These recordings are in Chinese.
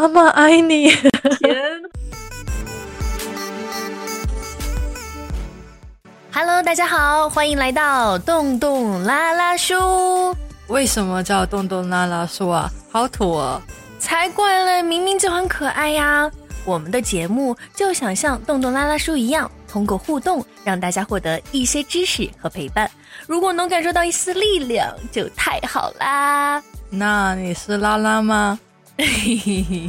妈妈爱你。天。Hello，大家好，欢迎来到洞洞拉拉书。为什么叫洞洞拉拉书啊？好土哦！才怪嘞，明明就很可爱呀。我们的节目就想像洞洞拉拉书一样，通过互动让大家获得一些知识和陪伴。如果能感受到一丝力量，就太好啦。那你是拉拉吗？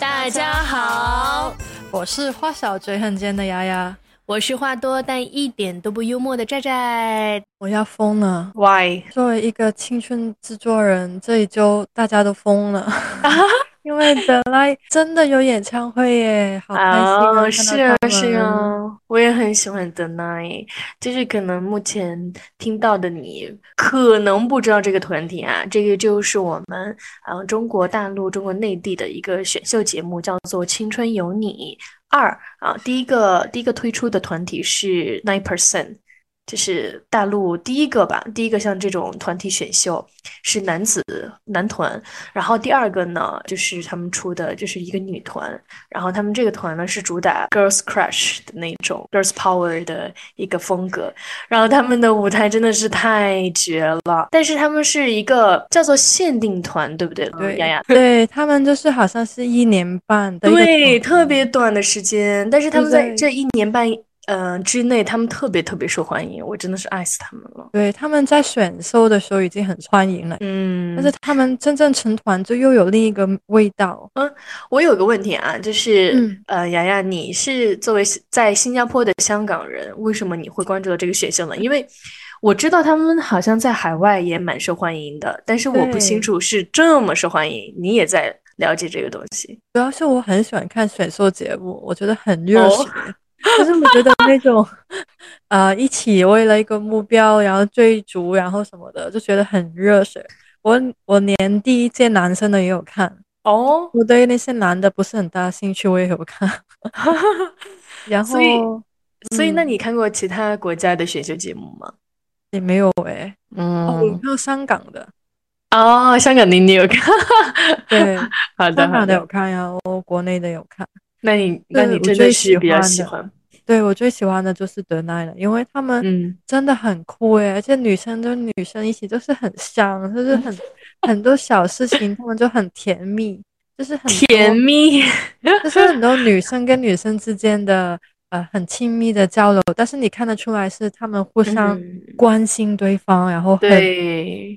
大家好，我是话少嘴很尖的丫丫，我是话多但一点都不幽默的寨寨。我要疯了，Why？作为一个青春制作人，这一周大家都疯了。因为德莱真的有演唱会耶，好开心啊！是啊，是啊，我也很喜欢德莱。就是可能目前听到的你可能不知道这个团体啊，这个就是我们啊中国大陆、中国内地的一个选秀节目，叫做《青春有你二》啊。第一个第一个推出的团体是 Nine Percent。这是大陆第一个吧，第一个像这种团体选秀是男子男团，然后第二个呢就是他们出的就是一个女团，然后他们这个团呢是主打 girls crush 的那种 girls power 的一个风格，然后他们的舞台真的是太绝了，但是他们是一个叫做限定团，对不对？对，丫丫，对他们就是好像是一年半的，对，特别短的时间，但是他们在这一年半。嗯，之内他们特别特别受欢迎，我真的是爱死他们了。对，他们在选秀的时候已经很欢迎了，嗯，但是他们真正成团就又有另一个味道。嗯，我有个问题啊，就是嗯呃，雅雅，你是作为在新加坡的香港人，为什么你会关注到这个选秀呢？因为我知道他们好像在海外也蛮受欢迎的，但是我不清楚是这么受欢迎。你也在了解这个东西？主要是我很喜欢看选秀节目，我觉得很热血。可是我觉得那种，呃，一起为了一个目标，然后追逐，然后什么的，就觉得很热血。我我连第一届男生的也有看哦。我对那些男的不是很大兴趣，我也有看。然后，所以，所以那你看过其他国家的选秀节目吗？也没有哎。嗯，我看香港的。哦，香港的你有看？对，好的，好的，有看呀。我国内的有看。那你那你真的是比较喜欢？对我最喜欢的就是德奈了，因为他们真的很酷诶，而且女生跟女生一起就是很香，就是很很多小事情他们就很甜蜜，就是很甜蜜，就是很多女生跟女生之间的呃很亲密的交流，但是你看得出来是他们互相关心对方，然后很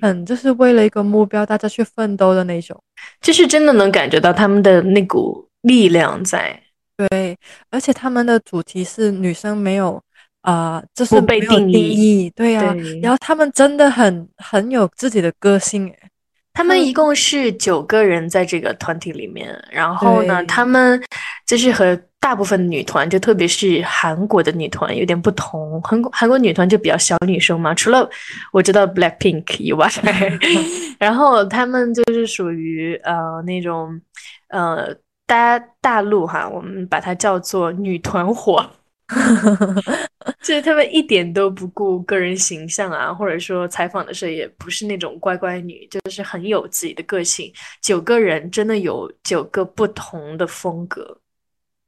很就是为了一个目标大家去奋斗的那种，就是真的能感觉到他们的那股。力量在对，而且他们的主题是女生没有啊，就是被定义，对呀。然后他们真的很很有自己的个性诶。他们一共是九个人在这个团体里面，然后呢，他们就是和大部分女团，就特别是韩国的女团有点不同。韩国韩国女团就比较小女生嘛，除了我知道 Black Pink 以外，然后他们就是属于呃那种呃。大大陆哈，我们把它叫做女团火，就是他们一点都不顾个人形象啊，或者说采访的时候也不是那种乖乖女，就是很有自己的个性。九个人真的有九个不同的风格，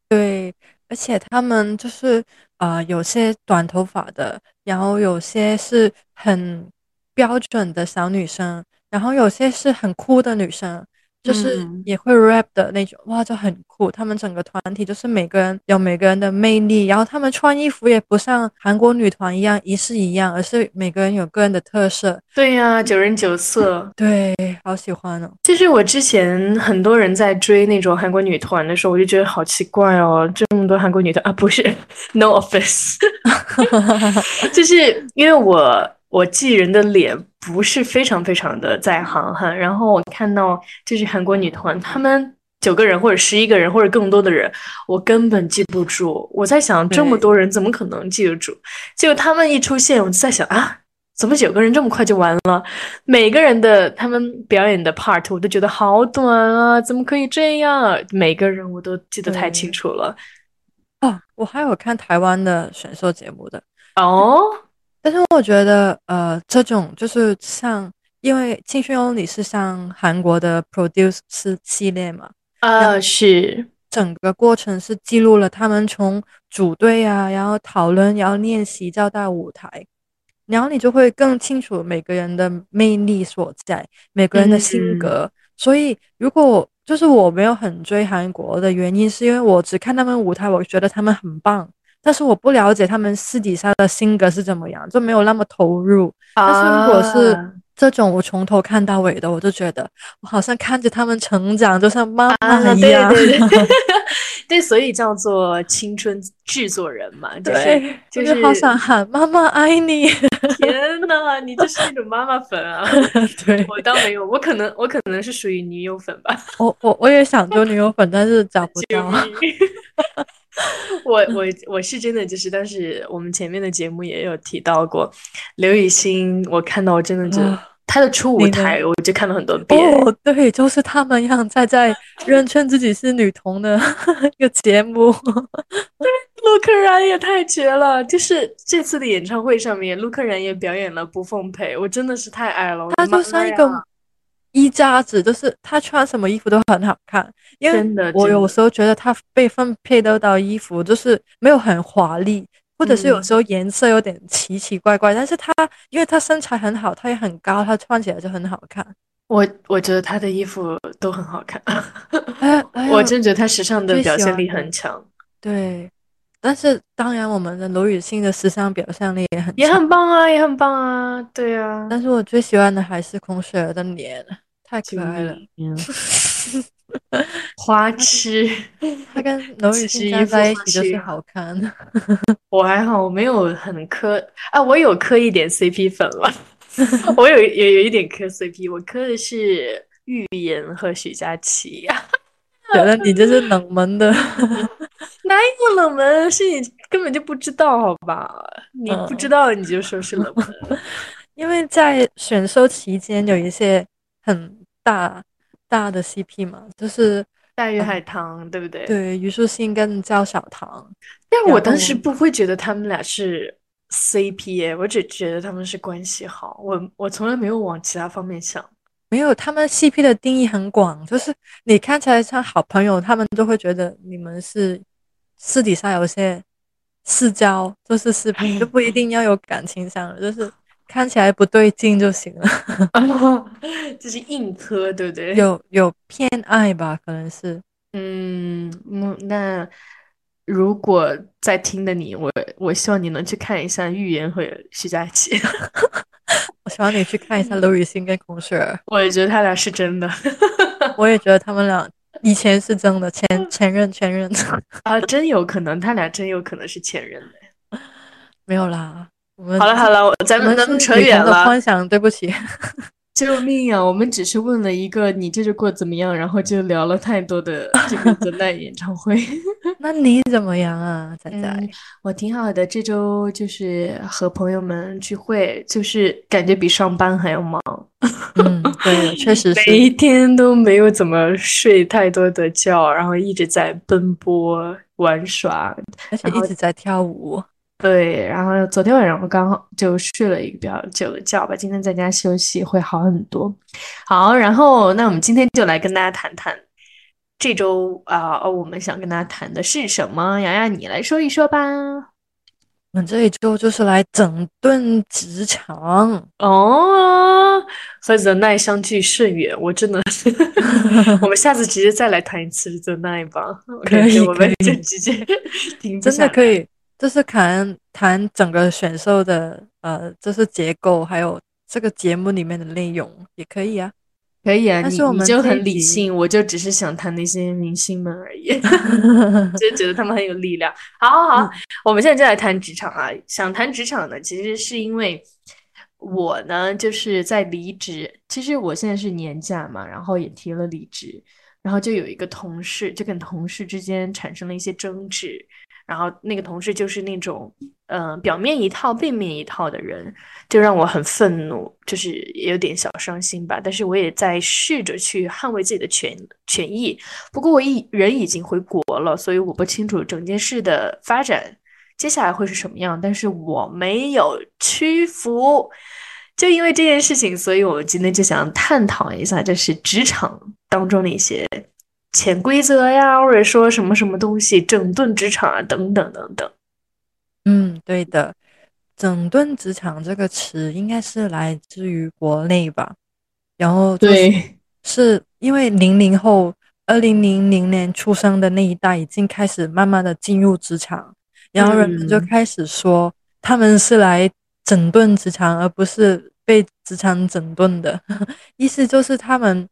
对，而且他们就是啊，有些短头发的，然后有些是很标准的小女生，然后有些是很酷的女生。就是也会 rap 的那种，哇，就很酷。他们整个团体就是每个人有每个人的魅力，然后他们穿衣服也不像韩国女团一样一式一样，而是每个人有个人的特色。对呀，九人九色，对，好喜欢哦。其实我之前很多人在追那种韩国女团的时候，我就觉得好奇怪哦，这么多韩国女团啊，不是，no offense，就是因为我。我记人的脸不是非常非常的在行哈，然后我看到就是韩国女团，他们九个人或者十一个人或者更多的人，我根本记不住。我在想，这么多人怎么可能记得住？结果他们一出现，我就在想啊，怎么九个人这么快就完了？每个人的他们表演的 part 我都觉得好短啊，怎么可以这样？每个人我都记得太清楚了。哦，我还有看台湾的选秀节目的哦。但是我觉得，呃，这种就是像因为《青春有你》是像韩国的 Produce 系列嘛，呃，是。整个过程是记录了他们从组队啊，然后讨论，然后练习，到到舞台，然后你就会更清楚每个人的魅力所在，每个人的性格。所以，如果就是我没有很追韩国的原因，是因为我只看他们舞台，我觉得他们很棒，但是我不了解他们私底下的性格是怎么样，就没有那么投入。但是如果是这种我从头看到尾的，我就觉得我好像看着他们成长，就像妈妈一样。对对 对，对，所以叫做青春制作人嘛，就是就是好想喊妈妈爱你。天呐，你就是那种妈妈粉啊！对我倒没有，我可能我可能是属于女友粉吧。我我我也想做女友粉，但是找不到。我我我是真的就是，但是我们前面的节目也有提到过，刘雨欣，我看到我真的就她的初舞台，我就看了很多遍。哦，对，就是他们样在在认称自己是女童的一个节目。对，陆柯燃也太绝了，就是这次的演唱会上面，陆柯燃也表演了不奉陪，我真的是太爱了。他就像一个。一家子就是他穿什么衣服都很好看，因为我有时候觉得他被分配得到衣服就是没有很华丽，或者是有时候颜色有点奇奇怪怪，但是他因为他身材很好，他也很高，他穿起来就很好看。我我觉得他的衣服都很好看，我真觉得他时尚的表现力很强。对，但是当然我们的罗雨欣的时尚表现力也很也很棒啊，也很棒啊，对啊。但是我最喜欢的还是孔雪儿的脸。太可爱了，花痴。他跟娄雨欣在一起就是好看。我还好，我没有很磕啊，我有磕一点 CP 粉了。我有也有一点磕 CP，我磕的是预言和许佳琪。觉得你这是冷门的，哪有冷门？是你根本就不知道，好吧？你不知道你就说是冷门，因为在选秀期间有一些很。大大的 CP 嘛，就是黛玉海棠，对不对？对，虞书欣跟焦小棠。但我当时不会觉得他们俩是 CP，我只觉得他们是关系好。我我从来没有往其他方面想。没有，他们 CP 的定义很广，就是你看起来像好朋友，他们都会觉得你们是私底下有些私交，就是视频，就不一定要有感情上的，就是。看起来不对劲就行了，就是硬磕，对不对？有有偏爱吧，可能是。嗯嗯，那如果在听的你，我我希望你能去看一下预言和徐佳琪。我希望你去看一下刘雨欣跟孔雪儿。我也觉得他俩是真的。我也觉得他们俩以前是真的，前前任前任 啊，真有可能，他俩真有可能是前任的。没有啦。我们好了好了，咱们咱们扯远了。幻想，对不起，救命啊！我们只是问了一个你这周过怎么样，然后就聊了太多的 这个的奈演唱会。那你怎么样啊，仔仔？我挺好的，这周就是和朋友们聚会，就是感觉比上班还要忙。嗯，对，确实是，每一天都没有怎么睡太多的觉，然后一直在奔波玩耍，而且一直在跳舞。对，然后昨天晚上我刚好就睡了一个比较久的觉吧，今天在家休息会好很多。好，然后那我们今天就来跟大家谈谈这周啊，我们想跟大家谈的是什么？洋洋，你来说一说吧。我们这一周就是来整顿职场哦，和 The Night 相距甚远，我真的是，我们下次直接再来谈一次 The Night 吧。可以，我们就直接 停，真的可以。就是谈谈整个选秀的，呃，就是结构，还有这个节目里面的内容也可以啊，可以啊。但是我们就很理性，我就只是想谈那些明星们而已，就觉得他们很有力量。好，好，好，我们现在就来谈职场啊。想谈职场呢，其实是因为我呢，就是在离职。其实我现在是年假嘛，然后也提了离职，然后就有一个同事，就跟同事之间产生了一些争执。然后那个同事就是那种，嗯，表面一套背面一套的人，就让我很愤怒，就是也有点小伤心吧。但是我也在试着去捍卫自己的权权益。不过我一人已经回国了，所以我不清楚整件事的发展接下来会是什么样。但是我没有屈服，就因为这件事情，所以我们今天就想探讨一下，就是职场当中的一些潜规则呀，或者说什么什么东西整顿职场啊，等等等等。嗯，对的，整顿职场这个词应该是来自于国内吧，然后对，是因为零零后，二零零零年出生的那一代已经开始慢慢的进入职场，然后人们就开始说他们是来。整顿职场，而不是被职场整顿的。意思，就是他们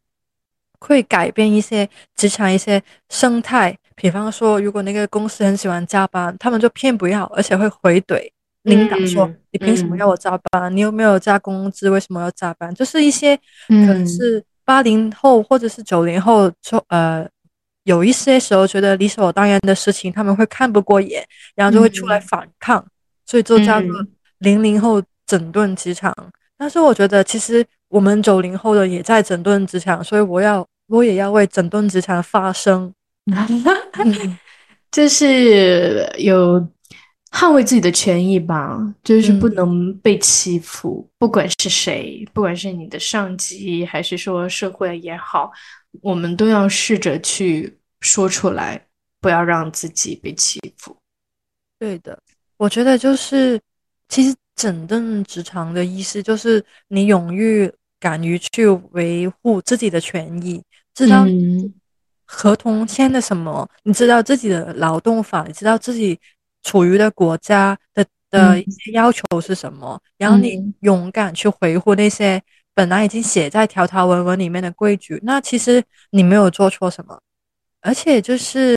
会改变一些职场一些生态。比方说，如果那个公司很喜欢加班，他们就偏不要，而且会回怼领导说：“你凭什么要我加班？你有没有加工资？为什么要加班？”就是一些可能是八零后或者是九零后，就呃，有一些时候觉得理所当然的事情，他们会看不过眼，然后就会出来反抗，所以就叫做。零零后整顿职场，但是我觉得其实我们九零后的也在整顿职场，所以我要我也要为整顿职场发声，就是有捍卫自己的权益吧，就是不能被欺负，不管是谁，不管是你的上级还是说社会也好，我们都要试着去说出来，不要让自己被欺负。对的，我觉得就是。其实整顿职场的意思就是你勇于、敢于去维护自己的权益，知道合同签的什么，你知道自己的劳动法，你知道自己处于的国家的的一些要求是什么，然后你勇敢去维护那些本来已经写在条条文文里面的规矩，那其实你没有做错什么，而且就是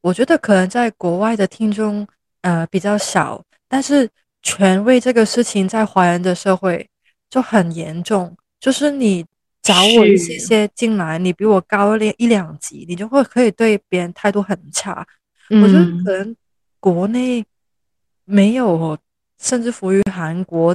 我觉得可能在国外的听众呃比较少，但是。权威这个事情在华人的社会就很严重，就是你找我一些些进来，你比我高了一两级，你就会可以对别人态度很差。我觉得可能国内没有，甚至服于韩国、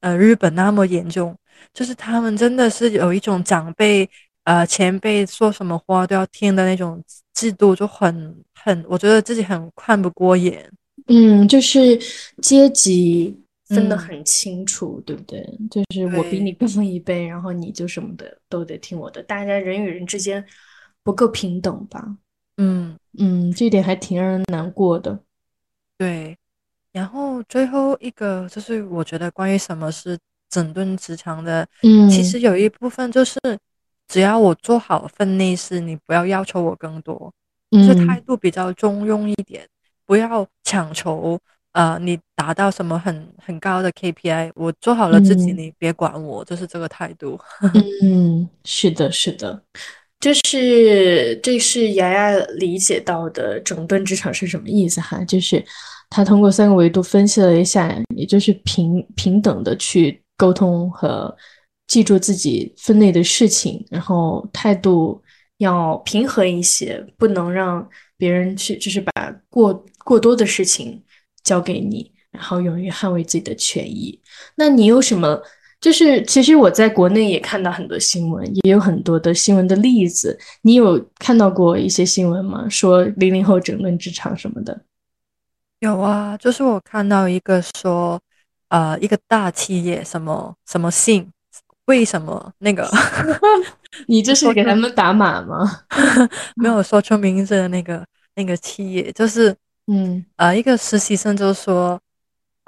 呃日本那么严重，就是他们真的是有一种长辈、呃前辈说什么话都要听的那种制度，就很很，我觉得自己很看不过眼。嗯，就是阶级分得很清楚，对不对？就是我比你高一辈，然后你就什么的都得听我的，大家人与人之间不够平等吧？嗯嗯，这一点还挺让人难过的。对，然后最后一个就是我觉得关于什么是整顿职场的，嗯，其实有一部分就是只要我做好分内事，你不要要求我更多，就是态度比较中庸一点。不要强求，呃，你达到什么很很高的 KPI，我做好了自己，你别管我，就是这个态度。嗯，是的，是的，就是这是雅雅理解到的整顿职场是什么意思哈，就是他通过三个维度分析了一下，也就是平平等的去沟通和记住自己分内的事情，然后态度要平和一些，不能让别人去就是把过。过多的事情交给你，然后勇于捍卫自己的权益。那你有什么？就是其实我在国内也看到很多新闻，也有很多的新闻的例子。你有看到过一些新闻吗？说零零后整顿职场什么的？有啊，就是我看到一个说，呃，一个大企业什么什么姓，为什么那个？你这是给他们打码吗？没有说出名字的那个那个企业，就是。嗯，呃，一个实习生就说，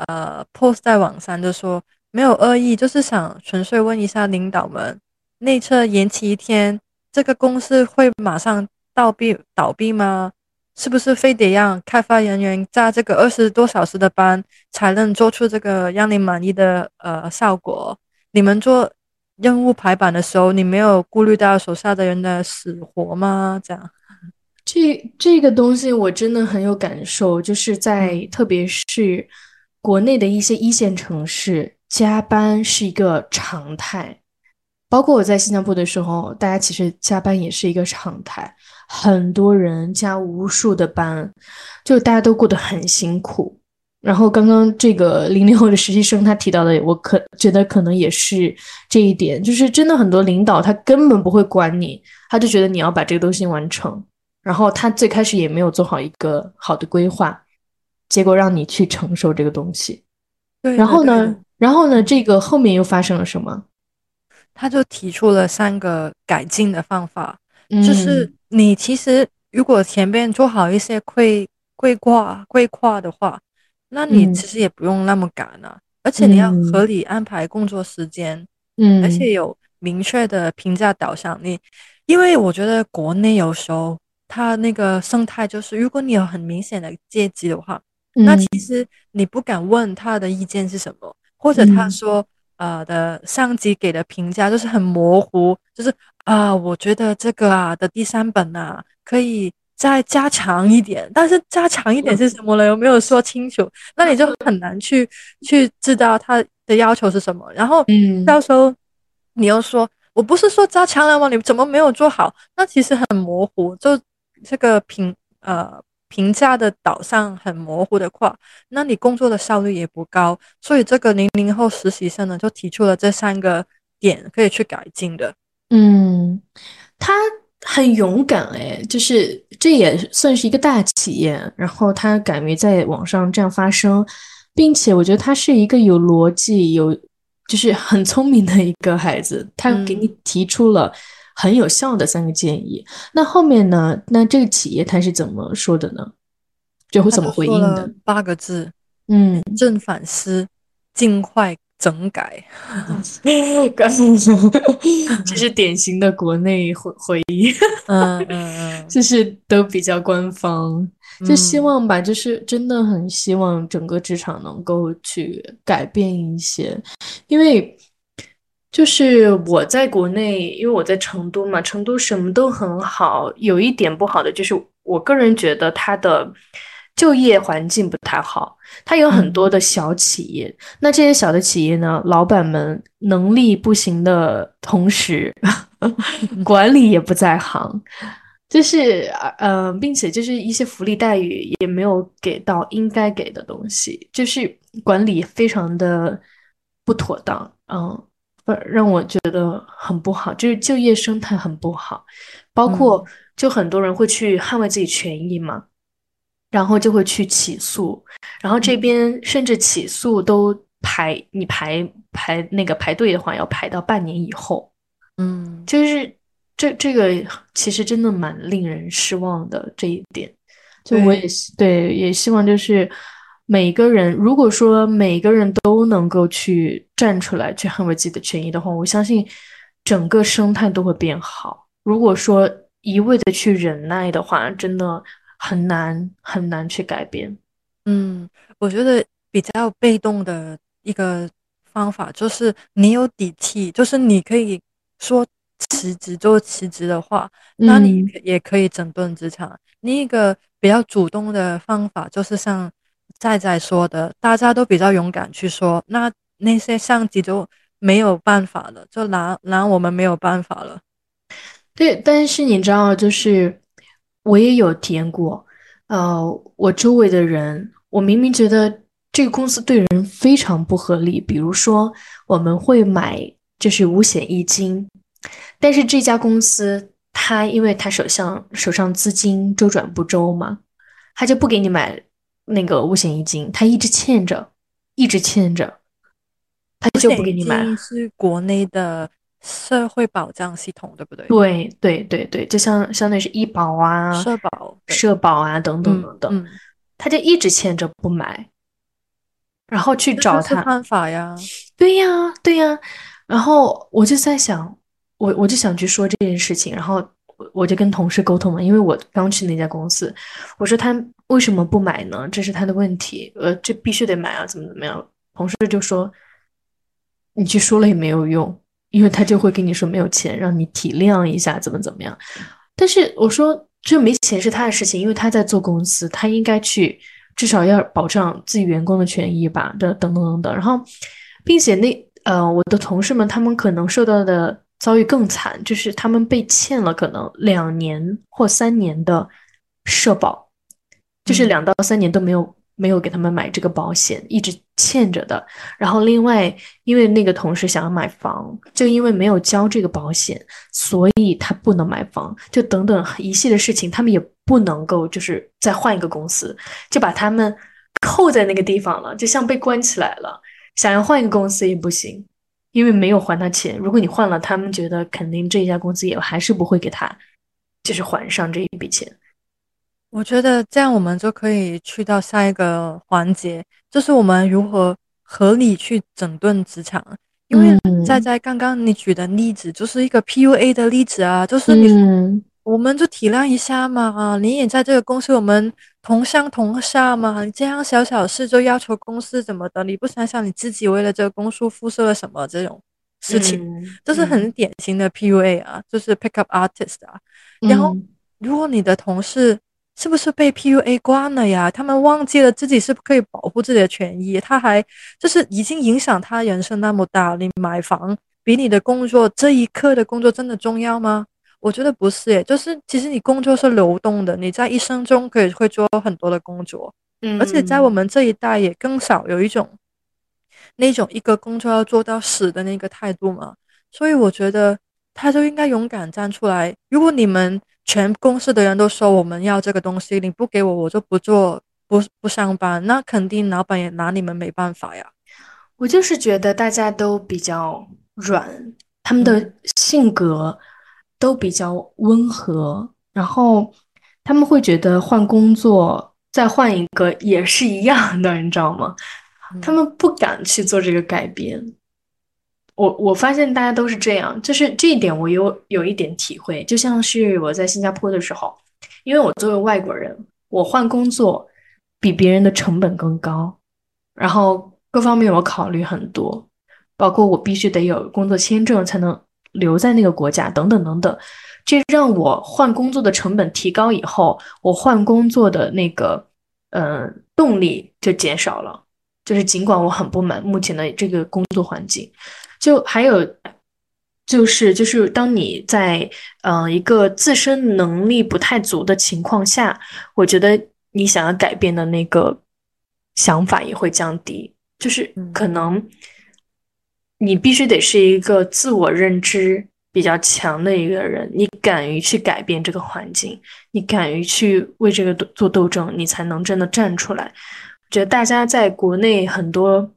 呃，post 在网上就说没有恶意，就是想纯粹问一下领导们，内测延期一天，这个公司会马上倒闭倒闭吗？是不是非得让开发人员加这个二十多小时的班，才能做出这个让你满意的呃效果？你们做任务排版的时候，你没有顾虑到手下的人的死活吗？这样？这这个东西我真的很有感受，就是在特别是国内的一些一线城市，加班是一个常态。包括我在新加坡的时候，大家其实加班也是一个常态，很多人加无数的班，就大家都过得很辛苦。然后刚刚这个零零后的实习生他提到的，我可觉得可能也是这一点，就是真的很多领导他根本不会管你，他就觉得你要把这个东西完成。然后他最开始也没有做好一个好的规划，结果让你去承受这个东西。对，然后呢，然后呢，这个后面又发生了什么？他就提出了三个改进的方法，嗯就是你其实如果前面做好一些规规划规划的话，那你嗯其实也不用那么赶啊，而且你要嗯合理安排工作时间，嗯，而且有明确的评价导向。你因为我觉得国内有时候它那个生态就是，如果你有很明显的阶级的话，那嗯其实你不敢问他的意见是什么，或者他嗯说呃的上级给的评价就是很模糊，就是啊、我觉得这个啊的第三本啊可以再加强一点，但是加强一点是什么呢？有没有说清楚？那你就很难去去知道他的要求是什么，然后嗯到时候你又说我不是说加强了吗？你怎么没有做好？那其实很模糊，就这个评呃评价的导向很模糊的话，那你工作的效率也不高。所以这个零零后实习生呢，就提出了这三个点可以去改进的。嗯，他很勇敢哎，就是这也算是一个大企业，然后他敢于在网上这样发声，并且我觉得他是一个有逻辑、有就是很聪明的一个孩子，他给你提出了很有效的三个建议。那后面呢？那这个企业他是怎么说的呢？就会怎么回应的？八个字：嗯，正反思，尽快整改。这是典型的国内回回应。嗯嗯嗯，就是都比较官方，就希嗯望吧，就是真的很希望整个职场能够去改变一些，因为就是我在国内，因为我在成都嘛，成都什么都很好，有一点不好的就是我个人觉得它的就业环境不太好，它有很多的小企业，那这些小的企业呢，老板们能力不行的同时，管理也不在行。就是呃，并且就是一些福利待遇也没有给到应该给的东西，就是管理非常的不妥当，嗯，不让我觉得很不好，就是就业生态很不好，包括就很多人会去捍卫自己权益嘛，然后就会去起诉，然后这边甚至起诉都排，你排排那个排队的话要排到半年以后，嗯，就是这这个其实真的蛮令人失望的这一点，就我也希对也希望就是每个人，如果说每个人都能够去站出来去捍卫自己的权益的话，我相信整个生态都会变好。如果说一味的去忍耐的话，真的很难很难去改变。嗯，我觉得比较被动的一个方法就是你有底气，就是你可以说辞职就辞职的话，那你嗯也可以整顿职场。另一个比较主动的方法就是像在在说的，大家都比较勇敢去说，那那些上级就没有办法了，就拿拿我们没有办法了。对，但是你知道，就是我也有体验过，呃，我周围的人，我明明觉得这个公司对人非常不合理，比如说我们会买就是五险一金，但是这家公司他因为他手上手上资金周转不周嘛，他就不给你买那个五险一金，他一直欠着，一直欠着，他就不给你买。是国内的社会保障系统，对不对？对对对对，就像相当于是医保啊、社保，社保啊等等嗯等等，嗯，他就一直欠着不买，然后去找他。办法呀。对呀，对呀，然后我就在想，我我就想去说这件事情，然后我我就跟同事沟通嘛，因为我刚去那家公司，我说他为什么不买呢？这是他的问题，呃，这必须得买啊，怎么怎么样？同事就说，你去说了也没有用，因为他就会跟你说没有钱，让你体谅一下，怎么怎么样。但是我说这没钱是他的事情，因为他在做公司，他应该去至少要保障自己员工的权益吧，等等等等等。然后，并且那呃，我的同事们他们可能受到的遭遇更惨，就是他们被欠了可能两年或三年的社保，就是嗯两到三年都没有没有给他们买这个保险，一直欠着的。然后另外，因为那个同事想要买房，就因为没有交这个保险，所以他不能买房，就等等一系列事情，他们也不能够就是再换一个公司，就把他们扣在那个地方了，就像被关起来了。想要换一个公司也不行，因为没有还他钱。如果你换了，他们觉得肯定这一家公司也还是不会给他，就是还上这一笔钱。我觉得这样我们就可以去到下一个环节，就是我们如何合理去整顿职场。因为在在刚刚你举的例子就是一个 PUA 的例子啊，就是你，我们就体谅一下嘛。你也在这个公司，我们同上同下嘛。你这样小小事就要求公司怎么的？你不想想你自己为了这个公司付出了什么？这种事情，这是很典型的 PUA 啊，就是 pick up artist 啊。然后，如果你的同事，是不是被 PUA 惯了呀？他们忘记了自己是可以保护自己的权益，他还就是已经影响他人生那么大。你买房比你的工作这一刻的工作真的重要吗？我觉得不是，诶，就是其实你工作是流动的，你在一生中可以会做很多的工作，嗯，而且在我们这一代也更少有一种那种一个工作要做到死的那个态度嘛。所以我觉得他就应该勇敢站出来。如果你们。全公司的人都说我们要这个东西，你不给我，我就不做，不不上班。那肯定老板也拿你们没办法呀。我就是觉得大家都比较软，他们的性格都比较温和，然后他们会觉得换工作再换一个也是一样的，你知道吗？他们不敢去做这个改变。我我发现大家都是这样，就是这一点我有有一点体会，就像是我在新加坡的时候，因为我作为外国人，我换工作比别人的成本更高，然后各方面我考虑很多，包括我必须得有工作签证才能留在那个国家，等等等等，这让我换工作的成本提高以后，我换工作的那个嗯动力就减少了，就是尽管我很不满目前的这个工作环境。就还有，就是就是当你在嗯一个自身能力不太足的情况下，我觉得你想要改变的那个想法也会降低。就是可能你必须得是一个自我认知比较强的一个人，你敢于去改变这个环境，你敢于去为这个做斗争，你才能真的站出来。我觉得大家在国内很多。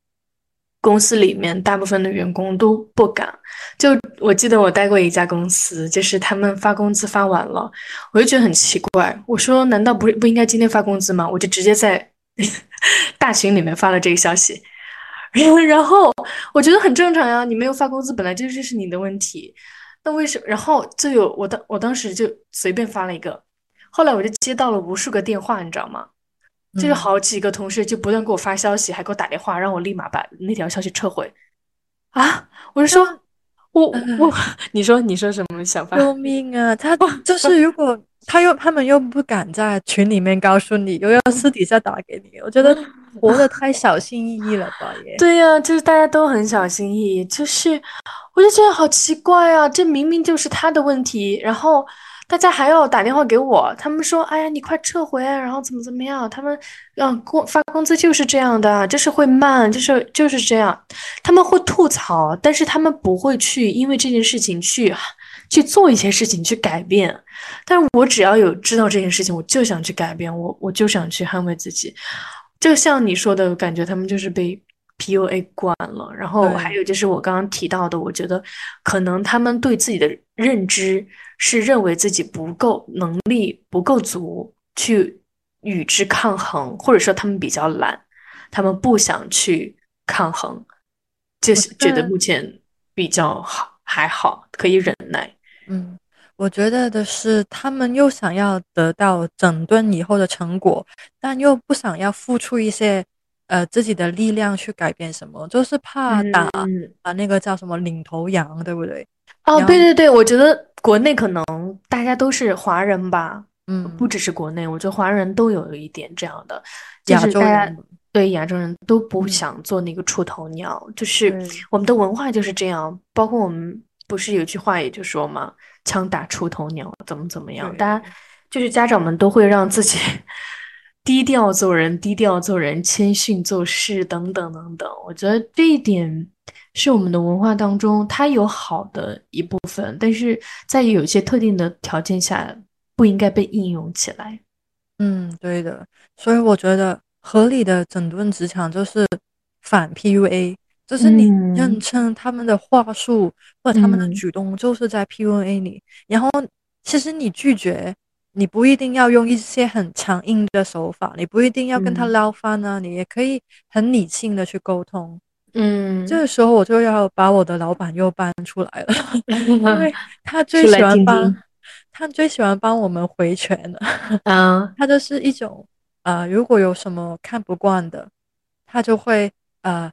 公司里面大部分的员工都不敢。就我记得我待过一家公司，就是他们发工资发晚了，我就觉得很奇怪。我说难道不不应该今天发工资吗？我就直接在 大群里面发了这个消息。然后我觉得很正常呀，你没有发工资本来就是是你的问题。那为什么？然后就有我当我当时就随便发了一个，后来我就接到了无数个电话，你知道吗？就是好几个同事就不断给我发消息，还给我打电话，让我立马把那条消息撤回。啊！我就说，我我，你说你说什么想法？救命啊！他 就是如果他又他们又不敢在群里面告诉你，又要私底下打给你，我觉得活得太小心翼翼了吧？也对呀，就是大家都很小心翼翼，就是我就觉得好奇怪啊！这明明就是他的问题，然后。大家还要打电话给我，他们说：“哎呀，你快撤回，然后怎么怎么样？”他们让工发工资就是这样的，就是会慢，就是就是这样。他们会吐槽，但是他们不会去因为这件事情去去做一些事情去改变。但是我只要有知道这件事情，我就想去改变，我我就想去捍卫自己。就像你说的感觉，他们就是被 PUA 惯了。然后还有就是我刚刚提到的，我觉得可能他们对自己的认知。是认为自己不够能力不够足去与之抗衡，或者说他们比较懒，他们不想去抗衡，就是觉得目前比较好还好可以忍耐。嗯，我觉得的是他们又想要得到整顿以后的成果，但又不想要付出一些呃自己的力量去改变什么，就是怕打啊那个叫什么领头羊，对不对？哦，对对对，我觉得国内可能大家都是华人吧，嗯，不只是国内，我觉得华人都有一点这样的，亚洲人。对亚洲人都不想做那个出头鸟，就是我们的文化就是这样，包括我们不是有句话也就说嘛，枪打出头鸟，怎么怎么样，大家。就是家长们都会让自己低调做人，低调做人，谦逊做事等等等等，我觉得这一点。是我们的文化当中，它有好的一部分，但是在有些特定的条件下，不应该被应用起来。嗯，对的。所以我觉得合理的整顿职场就是反 PUA，就是你认称他们的话术或者他们的举动就是在 PUA 你，然后其实你拒绝，你不一定要用一些很强硬的手法，你不一定要跟他捞翻啊，你也可以很理性的去沟通。嗯，这个时候我就要把我的老板又搬出来了，因为他最喜欢帮，他最喜欢帮我们回拳了。啊，他就是一种呃，如果有什么看不惯的，他就会呃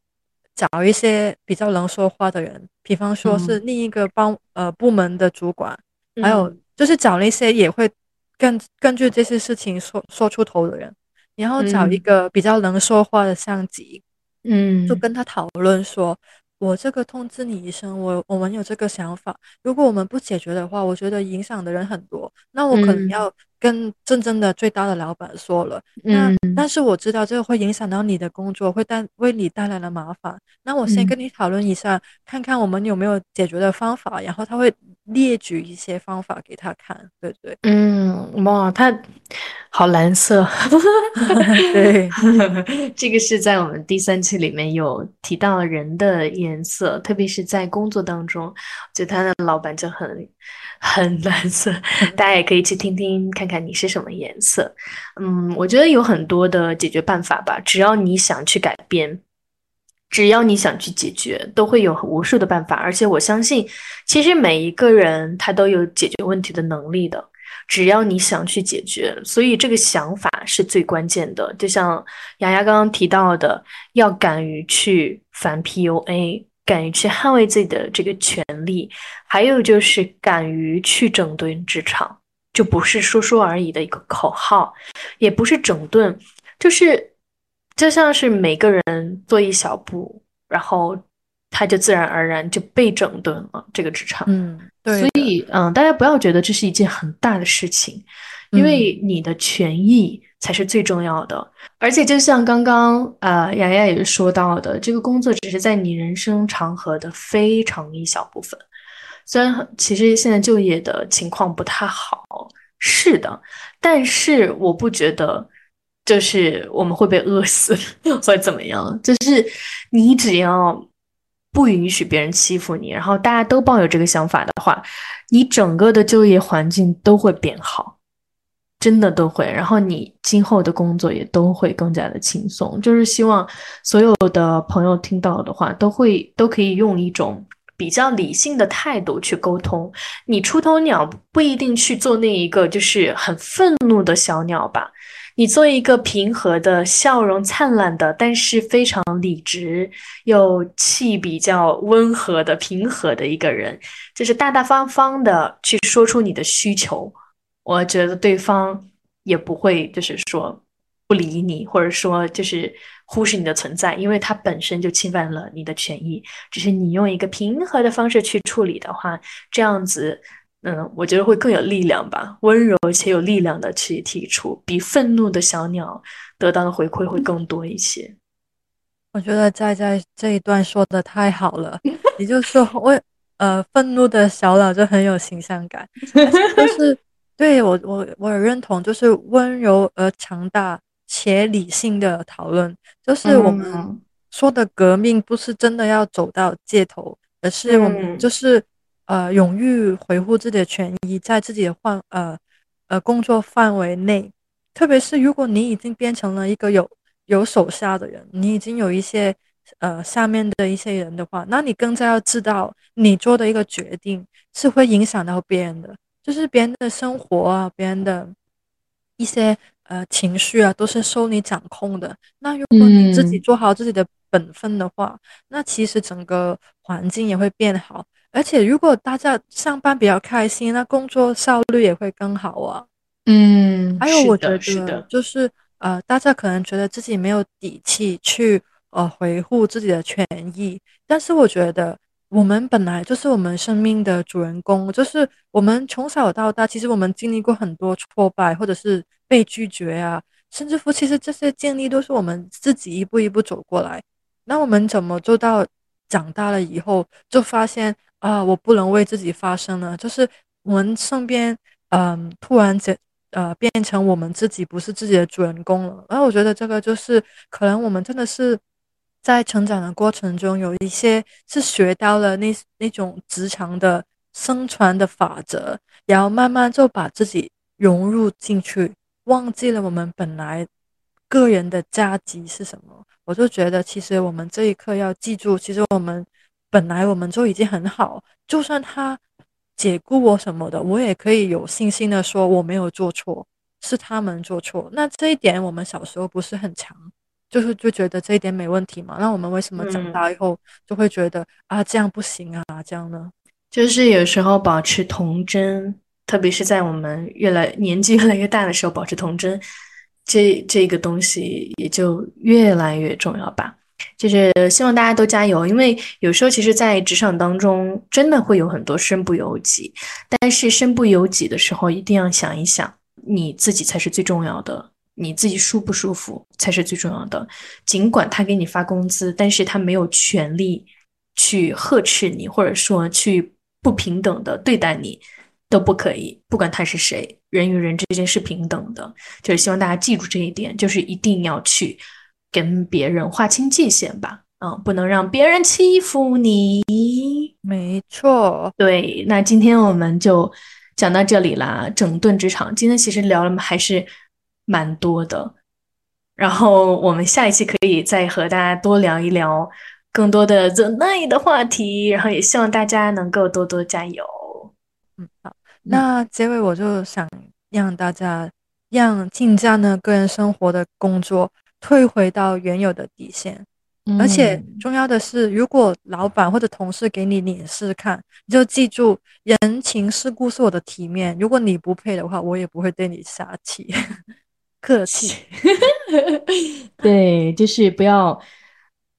找一些比较能说话的人，比方说是另一个帮呃部门的主管，还有就是找那些也会根根据这些事情说说出头的人，然后找一个比较能说话的上级。嗯，就跟他讨论说，我这个通知你一声，我我们有这个想法，如果我们不解决的话，我觉得影响的人很多，那我可能要跟真正的最大的老板说了。那但是我知道这个会影响到你的工作，会带为你带来了麻烦。那我先跟你讨论一下，看看我们有没有解决的方法。然后他会列举一些方法给他看，对不对？嗯，哇，他。好蓝色，对，这个是在我们第三期里面有提到人的颜色，特别是在工作当中，就他的老板就很很蓝色，大家也可以去听听看看你是什么颜色。嗯，我觉得有很多的解决办法吧，只要你想去改变，只要你想去解决，都会有无数的办法。而且我相信，其实每一个人他都有解决问题的能力的。只要你想去解决，所以这个想法是最关键的。就像雅雅刚刚提到的，要敢于去反 PUA，敢于去捍卫自己的这个权利，还有就是敢于去整顿职场，就不是说说而已的一个口号，也不是整顿，就是就像是每个人做一小步，然后。他就自然而然就被整顿了这个职场，嗯，对，所以嗯，大家不要觉得这是一件很大的事情，因为你的权益才是最重要的。而且就像刚刚呃雅雅也是说到的，这个工作只是在你人生长河的非常一小部分。虽然其实现在就业的情况不太好，是的，但是我不觉得就是我们会被饿死或者怎么样，就是你只要。不允许别人欺负你，然后大家都抱有这个想法的话，你整个的就业环境都会变好，真的都会。然后你今后的工作也都会更加的轻松。就是希望所有的朋友听到的话，都会都可以用一种比较理性的态度去沟通。你出头鸟不一定去做那一个就是很愤怒的小鸟吧。你做一个平和的、笑容灿烂的，但是非常理直又气比较温和的、平和的一个人，就是大大方方的去说出你的需求。我觉得对方也不会就是说不理你，或者说就是忽视你的存在，因为他本身就侵犯了你的权益。只是你用一个平和的方式去处理的话，这样子。嗯，我觉得会更有力量吧，温柔且有力量的去提出，比愤怒的小鸟得到的回馈会更多一些。我觉得在在这一段说的太好了，也就是说，我呃，愤怒的小鸟就很有形象感，就是对我我我也认同，就是温柔而强大且理性的讨论，就是我们说的革命，不是真的要走到街头，而是我们就是。呃，勇于维护自己的权益，在自己的范呃呃工作范围内，特别是如果你已经变成了一个有有手下的人，你已经有一些呃下面的一些人的话，那你更加要知道，你做的一个决定是会影响到别人的，就是别人的生活啊，别人的一些呃情绪啊，都是受你掌控的。那如果你自己做好自己的本分的话，那其实整个环境也会变好。而且，如果大家上班比较开心，那工作效率也会更好啊。嗯，还有，我觉得就是呃，大家可能觉得自己没有底气去呃维护自己的权益，但是我觉得我们本来就是我们生命的主人公，就是我们从小到大，其实我们经历过很多挫败，或者是被拒绝啊，甚至乎其实这些经历都是我们自己一步一步走过来。那我们怎么做到长大了以后就发现？啊，我不能为自己发声了。就是我们身边，嗯，突然间，呃，变成我们自己不是自己的主人公了。然后我觉得这个就是可能我们真的是在成长的过程中，有一些是学到了那那种职场的生存的法则，然后慢慢就把自己融入进去，忘记了我们本来个人的价值是什么。我就觉得，其实我们这一刻要记住，其实我们本来我们就已经很好，就算他解雇我什么的，我也可以有信心的说我没有做错，是他们做错。那这一点我们小时候不是很强。就是就觉得这一点没问题嘛，那我们为什么长大以后就会觉得啊这样不行啊这样呢？就是有时候保持童真，特别是在我们越来年纪越来越大的时候，保持童真，这这个东西也就越来越重要吧。就是希望大家都加油，因为有时候其实，在职场当中真的会有很多身不由己，但是身不由己的时候，一定要想一想，你自己才是最重要的。你自己舒不舒服才是最重要的。尽管他给你发工资，但是他没有权利去呵斥你，或者说去不平等的对待你，都不可以。不管他是谁，人与人之间是平等的。就是希望大家记住这一点，就是一定要去跟别人划清界限吧。嗯，不能让别人欺负你。没错，对。那今天我们就讲到这里啦。整顿职场，今天其实聊了还是。蛮多的，然后我们下一期可以再和大家多聊一聊更多的 The Night 的话题，然后也希望大家能够多多加油。嗯，好，那结尾我就想让大家让进站呢个人生活的工作退回到原有的底线，而且重要的是，如果老板或者同事给你脸试看，你就记住人情世故是我的体面，如果你不配的话，我也不会对你撒气。客气，对，就是不要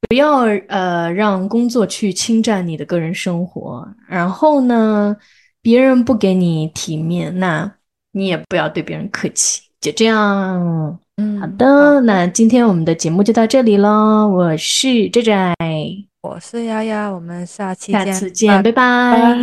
不要呃让工作去侵占你的个人生活。然后呢，别人不给你体面，那你也不要对别人客气。就这样，嗯，好的，那今天我们的节目就到这里喽。我是寨寨，我是丫丫，我们下期下次见，拜拜。